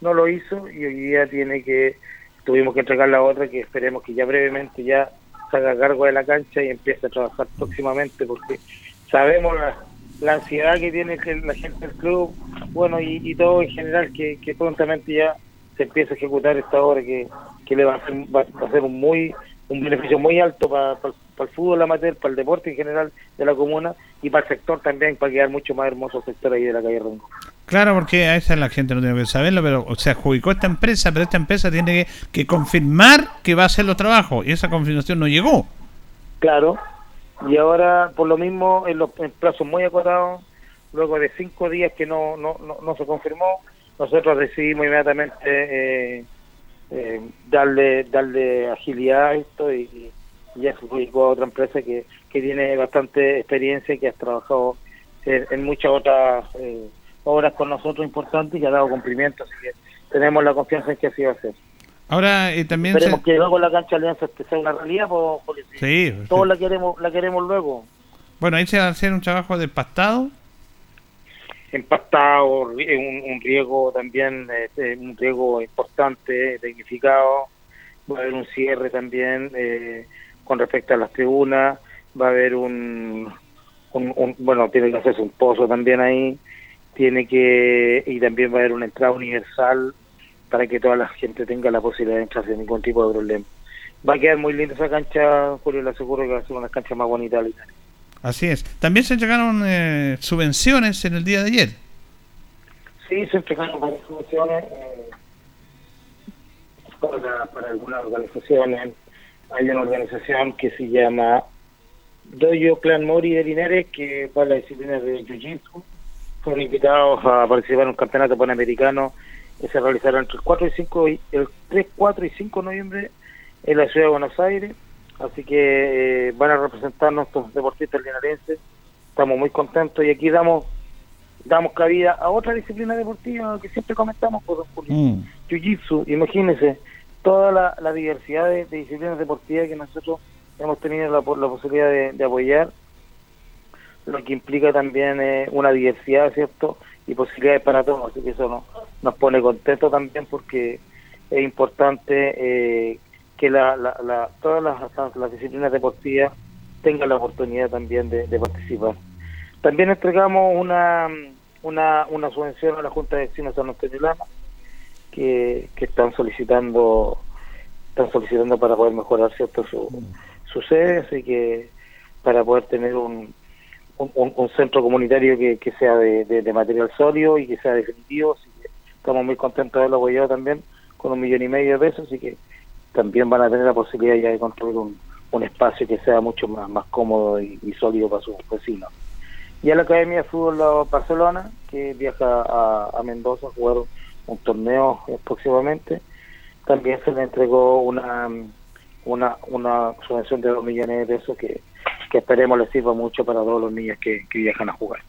no lo hizo y hoy día tiene que, tuvimos que entregar la otra que esperemos que ya brevemente ya haga cargo de la cancha y empiece a trabajar próximamente porque sabemos la, la ansiedad que tiene la gente del club, bueno, y, todo en general, que, prontamente ya se empiece a ejecutar esta obra que, que le va a, ser, va, a ser un muy un beneficio muy alto para, para el fútbol amateur, para el deporte en general de la comuna y para el sector también, para quedar mucho más hermoso el sector ahí de la calle Rengo. Claro, porque a esa la gente no tiene que saberlo, pero se adjudicó esta empresa, pero esta empresa tiene que, que confirmar que va a hacer los trabajos y esa confirmación no llegó. Claro, y ahora por lo mismo en los en plazos muy acotados, luego de cinco días que no, no, no, no se confirmó, nosotros decidimos inmediatamente eh, eh, darle darle agilidad a esto y, y ya se publicó a otra empresa que, que tiene bastante experiencia y que ha trabajado en, en muchas otras eh, obras con nosotros importantes y ha dado cumplimiento, así que tenemos la confianza en que así va a ser. Ahora eh, también Esperemos se- que luego la cancha Alianza este sea una realidad, porque Sí, todos sí. la queremos la queremos luego. bueno, ahí se va a hacer un trabajo de pastado. Empastado, un, un riego también, un riego importante, tecnificado, va a haber un cierre también eh, con respecto a las tribunas, va a haber un, un, bueno, tiene que hacerse un pozo también ahí, tiene que, y también va a haber una entrada universal para que toda la gente tenga la posibilidad de entrar sin ningún tipo de problema. Va a quedar muy linda esa cancha, Julio, le aseguro que va a ser una cancha más bonita de Italia. Así es. También se entregaron eh, subvenciones en el día de ayer. Sí, se entregaron varias soluciones eh, para, para algunas organizaciones. Hay una organización que se llama Doyo Clan Mori de Linares, que para la disciplina de Jiu-Jitsu fueron invitados a participar en un campeonato panamericano que se realizará entre el 4 y 5 y el 3, 4 y 5 de noviembre en la ciudad de Buenos Aires. Así que eh, van a representar nuestros deportistas linarenses. Estamos muy contentos y aquí damos damos cabida a otra disciplina deportiva que siempre comentamos, por don Julio. Jiu-Jitsu, imagínense, toda la, la diversidad de, de disciplinas deportivas que nosotros hemos tenido la, la posibilidad de, de apoyar, lo que implica también eh, una diversidad, ¿cierto? Y posibilidades para todos, así que eso nos, nos pone contentos también porque es importante eh, que la, la, la- todas las, las- disciplinas deportivas tengan la oportunidad también de, participar. También entregamos una, una, una subvención a la Junta de Vecinos San Antonio Lama, que, que están solicitando están solicitando para poder mejorar cierto su, su sede, que para poder tener un, un, centro comunitario que, que sea de, de- de material sólido y que sea definitivo, así que estamos muy contentos de haberlo apoyado también con un millón y medio de pesos, así que también van a tener la posibilidad ya de construir un, un espacio que sea mucho más, más cómodo y, sólido para sus vecinos. Y a la Academia de Fútbol Barcelona, que viaja a, a Mendoza a jugar un torneo próximamente, también se le entregó una una, una subvención de dos millones de pesos que, que esperemos les sirva mucho para todos los niños que, que viajan a jugar.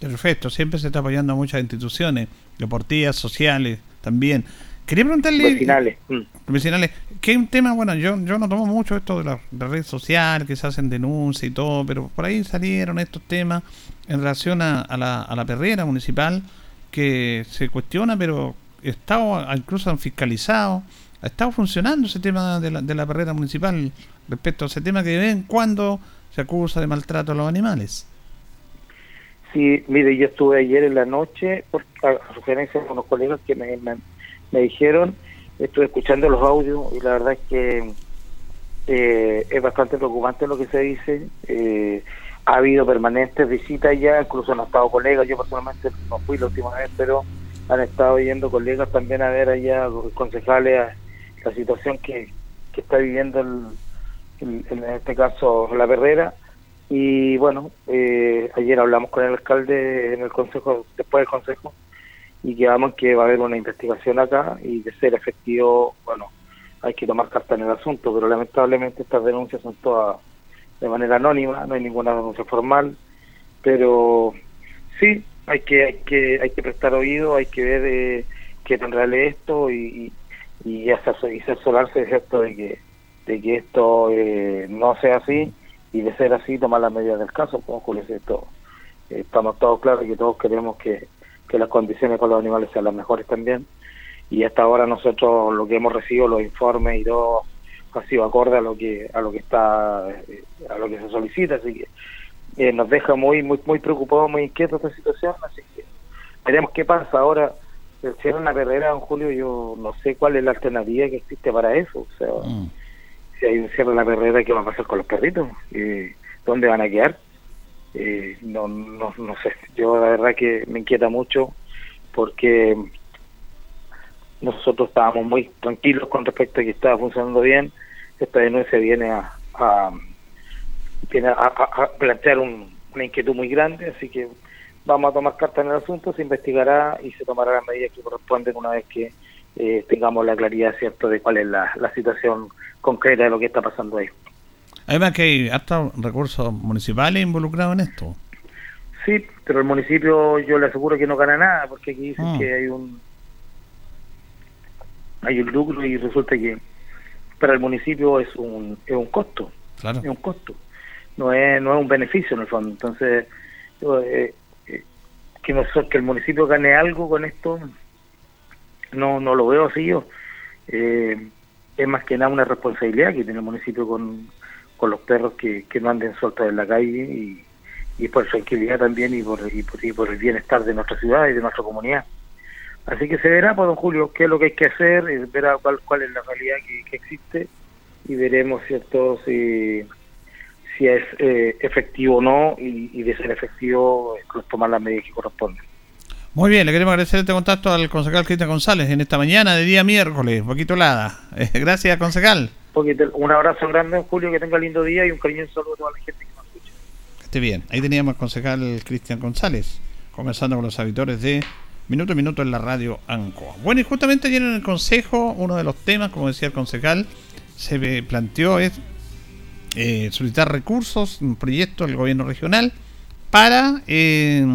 Perfecto, siempre se está apoyando a muchas instituciones, deportivas, sociales, también. Quería preguntarle... Vecinales. mm. Vecinales, que es un tema, bueno, yo, yo no tomo mucho esto de la, red social, que se hacen denuncias y todo, pero por ahí salieron estos temas en relación a, a la, a la perrera municipal que se cuestiona, pero está incluso fiscalizado, ha estado funcionando ese tema de la, de la perrera municipal respecto a ese tema que de vez en cuando se acusa de maltrato a los animales. Sí, mire, yo estuve ayer en la noche, por, a, a sugerencia de unos colegas que me, me, me dijeron, estuve escuchando los audios y la verdad es que eh, es bastante preocupante lo que se dice. Eh, ha habido permanentes visitas ya, incluso han estado colegas, yo personalmente no fui la última vez, pero han estado yendo colegas también a ver allá, concejales, la situación que, que está viviendo el- en este caso la perrera. Y bueno, eh, ayer hablamos con el alcalde en el consejo, después del consejo, y quedamos que va a haber una investigación acá y de ser efectivo, bueno, hay que tomar carta en el asunto, pero lamentablemente estas denuncias son todas de manera anónima, no hay ninguna denuncia formal, pero sí, hay que hay que hay que prestar oído, hay que ver eh, qué tan real es esto y, y, y y asesorarse ¿cierto? de que de que esto eh, no sea así y de ser así tomar las medidas del caso, como dice, esto, eh, estamos todos claros que todos queremos que, que las condiciones con los animales sean las mejores también y hasta ahora nosotros lo que hemos recibido los informes y todo ha sido acorde a lo que a lo que está eh, a lo que se solicita así que eh, nos deja muy muy muy preocupados muy inquietos esta situación así que veremos qué pasa ahora el cierre una perrera en julio yo no sé cuál es la alternativa que existe para eso o sea si hay un cierre de la perrera, ¿qué va a pasar con los perritos? Eh, ¿Dónde van a quedar? Eh, no, no, no sé, yo la verdad que me inquieta mucho porque nosotros estábamos muy tranquilos con respecto a que estaba funcionando bien. Esta denuncia viene a, a viene a, plantear una inquietud muy grande, así que vamos a tomar carta en el asunto, se investigará y se tomará las medidas que corresponden una vez que eh, tengamos la claridad cierto de cuál es la, situación concreta de lo que está pasando ahí. Además que hay hasta recursos municipales involucrados en esto. Sí, pero el municipio yo le aseguro que no gana nada, porque aquí dicen ah. que hay un hay un lucro y resulta que para el municipio es un, es un costo. Claro. Es un costo. No es, no es un beneficio en el fondo. Entonces, eh, eh, que, nosotros, que el municipio gane algo con esto, no, no lo veo así yo. Eh, es más que nada una responsabilidad que tiene el municipio con, con los perros que, que no anden sueltos en la calle y, y por tranquilidad también y por, y por, y por el bienestar de nuestra ciudad y de nuestra comunidad. Así que se verá, pues, don Julio, qué es lo que hay que hacer, eh, verá cuál, cuál es la realidad que, existe y veremos, ¿cierto?, si, si es eh, efectivo o no y, de ser efectivo, pues, tomar las medidas que corresponden. Muy bien, le queremos agradecer este contacto al concejal Cristian González en esta mañana de día miércoles, poquito lada. gracias, concejal. Un abrazo grande, Julio, que tenga lindo día y un cariño saludo a toda la gente que nos escucha. Esté bien, ahí teníamos al concejal Cristian González, conversando con los habitores de Minuto a minuto en la radio ANCOA. Bueno, y justamente ayer en el Consejo, uno de los temas, como decía el concejal, se planteó es eh, solicitar recursos, un proyecto del gobierno regional para eh,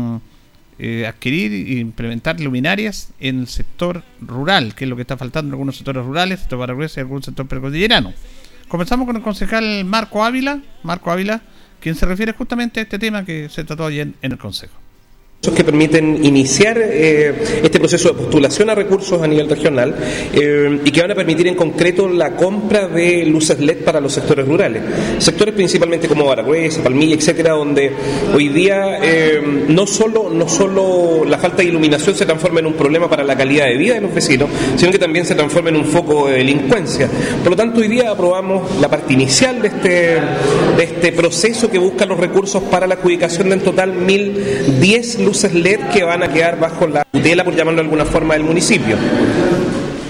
eh, adquirir e implementar luminarias en el sector rural, que es lo que está faltando en algunos sectores rurales, sector paraguayo y algún sector precordillerano. Comenzamos con el concejal Marco Ávila, Marco Ávila, quien se refiere justamente a este tema que se trató ayer en el Consejo que permiten iniciar eh, este proceso de postulación a recursos a nivel regional eh, y que van a permitir en concreto la compra de luces LED para los sectores rurales. Sectores principalmente como Baragüez, Palmilla, etcétera, donde hoy día eh, no, solo, no solo la falta de iluminación se transforma en un problema para la calidad de vida de los vecinos, sino que también se transforma en un foco de delincuencia. Por lo tanto, hoy día aprobamos la parte inicial de este, de este proceso que busca los recursos para la adjudicación de en total 1.010 luces LED que van a quedar bajo la tutela, por llamarlo de alguna forma, del municipio.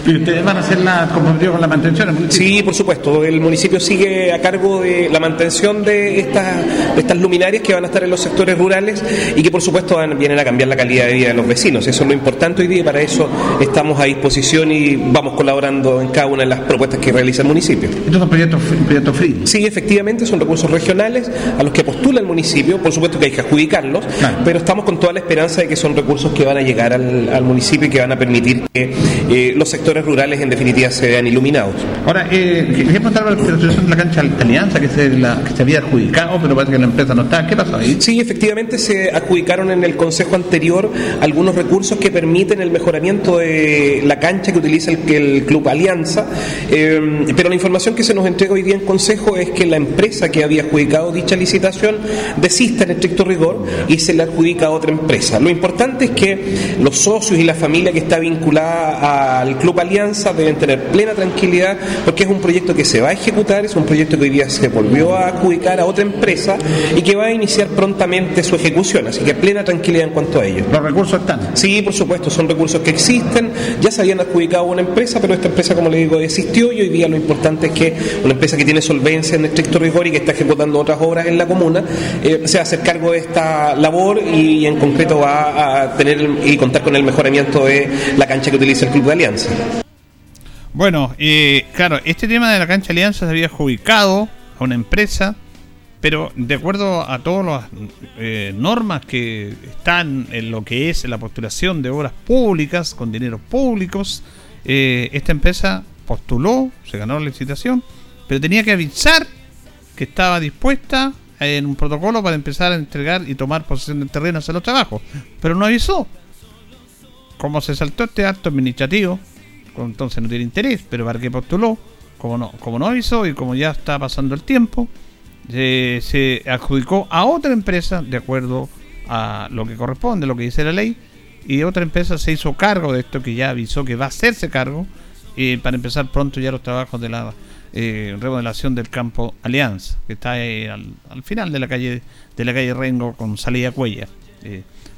¿Y ustedes van a ser la, con la mantención Sí, por supuesto. El municipio sigue a cargo de la mantención de estas, estas luminarias que van a estar en los sectores rurales y que, por supuesto, van, vienen a cambiar la calidad de vida de los vecinos. Eso es lo importante hoy día y para eso estamos a disposición y vamos colaborando en cada una de las propuestas que realiza el municipio. ¿Estos son proyectos, proyectos free? Sí, efectivamente, son recursos regionales a los que postula el municipio. Por supuesto que hay que adjudicarlos, pero estamos con toda la esperanza de que son recursos que van a llegar al, municipio y que van a permitir que eh, los sectores rurales en definitiva se vean iluminados. Ahora, eh, quería preguntar la situación de la cancha de Alianza que se, la, que se había adjudicado, pero parece que la empresa no está. ¿Qué pasó ahí? Sí, efectivamente se adjudicaron en el consejo anterior algunos recursos que permiten el mejoramiento de la cancha que utiliza el, el Club Alianza, eh, pero la información que se nos entrega hoy día en consejo es que la empresa que había adjudicado dicha licitación desista en estricto rigor y se le adjudica a otra empresa. Lo importante es que los socios y la familia que está vinculada al Club Alianza deben tener plena tranquilidad porque es un proyecto que se va a ejecutar, es un proyecto que hoy día se volvió a adjudicar a otra empresa y que va a iniciar prontamente su ejecución, así que plena tranquilidad en cuanto a ello. ¿Los recursos están? Sí, por supuesto, son recursos que existen, ya se habían adjudicado a una empresa, pero esta empresa, como le digo, existió y hoy día lo importante es que una empresa que tiene solvencia en estricto rigor y que está ejecutando otras obras en la comuna, eh, se va a hacer cargo de esta labor y en concreto va a tener y contar con el mejoramiento de la cancha que utiliza el Club de Alianza. Bueno, eh, claro, este tema de la cancha Alianza se había adjudicado a una empresa, pero de acuerdo a todas las eh, normas que están en lo que es la postulación de obras públicas con dinero públicos, eh, esta empresa postuló, se ganó la licitación, pero tenía que avisar que estaba dispuesta en un protocolo para empezar a entregar y tomar posesión del terreno hacia los trabajos, pero no avisó. Como se saltó este acto administrativo, entonces no tiene interés, pero para que postuló, como no, como no avisó y como ya está pasando el tiempo, se adjudicó a otra empresa de acuerdo a lo que corresponde, lo que dice la ley, y otra empresa se hizo cargo de esto que ya avisó que va a hacerse cargo y para empezar pronto ya los trabajos de la eh, remodelación del campo Alianza, que está al, final de la calle de la calle Rengo con salida Cuella.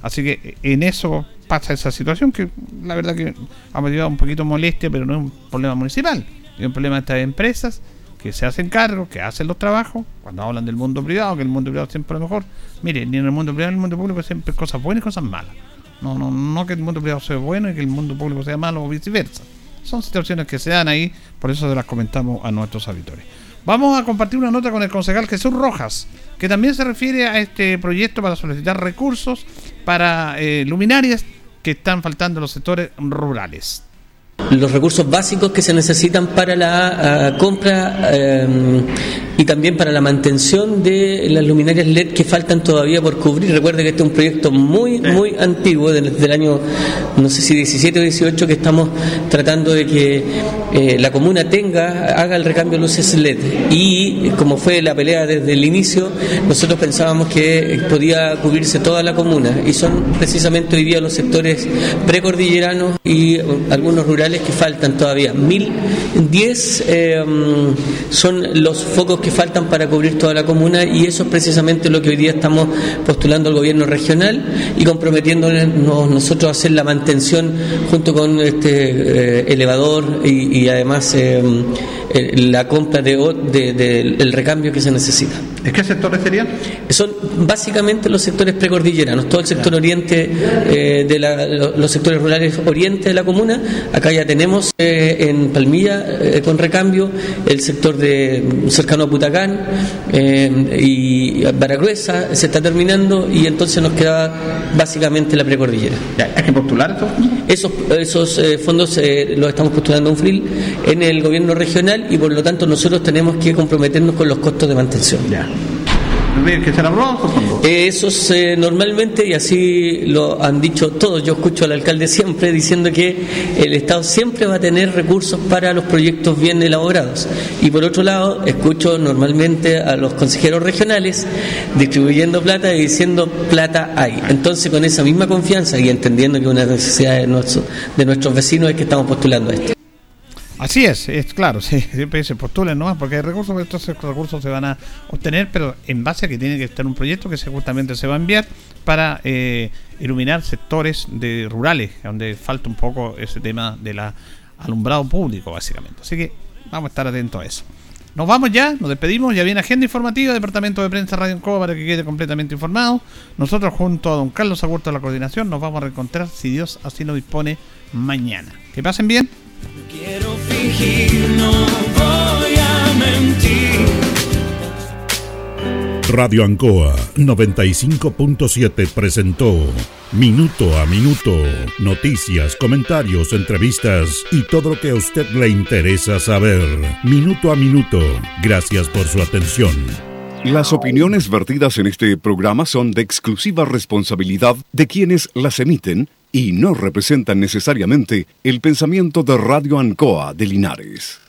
Eh, así que en eso pasa esa situación que la verdad que ha llevado un poquito molestia, pero no es un problema municipal, es un problema de estas empresas que se hacen cargo, que hacen los trabajos, cuando hablan del mundo privado, que el mundo privado siempre es mejor, mire, ni en el mundo privado ni en el mundo público siempre cosas buenas y cosas malas. No, no, no que el mundo privado sea bueno y que el mundo público sea malo o viceversa. Son situaciones que se dan ahí, por eso se las comentamos a nuestros auditores. Vamos a compartir una nota con el concejal Jesús Rojas, que también se refiere a este proyecto para solicitar recursos para eh, luminarias que están faltando en los sectores rurales. Los recursos básicos que se necesitan para la ah, compra em, y también para la mantención de las luminarias LED que faltan todavía por cubrir. Recuerde que este es un proyecto muy, muy antiguo, desde el año, no sé si 17 o 18, que estamos tratando de que eh, la comuna tenga, haga el recambio de luces LED. Y como fue la pelea desde el inicio, nosotros pensábamos que podía cubrirse toda la comuna. Y son precisamente hoy día los sectores precordilleranos y algunos rurales que faltan todavía. 1010 eh, son los focos que faltan para cubrir toda la comuna y eso es precisamente lo que hoy día estamos postulando al gobierno regional y comprometiéndonos nosotros a hacer la mantención junto con este eh, elevador y, además eh, la compra de, el recambio que se necesita. ¿Es qué sectores serían? Son básicamente los sectores precordilleranos, todo el sector oriente de los sectores rurales oriente de la comuna. Acá ya tenemos eh, en Palmilla eh, con recambio el sector de cercano a Putacán eh, y Baragruesa se está terminando y entonces nos queda básicamente la precordillera. ¿Hay que postular Esos, esos fondos los estamos postulando a un FRIL en el gobierno regional y por lo tanto nosotros tenemos que comprometernos con los costos de mantención. Ya que ser Eso es eh, normalmente, y así lo han dicho todos, yo escucho al alcalde siempre diciendo que el Estado siempre va a tener recursos para los proyectos bien elaborados. Y por otro lado, escucho normalmente a los consejeros regionales distribuyendo plata y diciendo plata hay. Entonces, con esa misma confianza y entendiendo que una necesidad de, de nuestros vecinos es que estamos postulando esto. Así es, es claro, sí, siempre se postulen nomás porque hay recursos, estos recursos se van a obtener, pero en base a que tiene que estar un proyecto que justamente se va a enviar para eh, iluminar sectores de rurales, donde falta un poco ese tema del alumbrado público, básicamente. Así que vamos a estar atentos a eso. Nos vamos ya, nos despedimos, ya viene agenda informativa, Departamento de Prensa Radio Encoba para que quede completamente informado. Nosotros junto a don Carlos Agurto de la coordinación nos vamos a reencontrar, si Dios así lo dispone, mañana. Que pasen bien. Quiero fingir, no voy a mentir. Radio Ancoa 95.7 presentó Minuto a Minuto, noticias, comentarios, entrevistas y todo lo que a usted le interesa saber. Minuto a Minuto, gracias por su atención. Las opiniones vertidas en este programa son de exclusiva responsabilidad de quienes las emiten y no representan necesariamente el pensamiento de Radio Ancoa de Linares.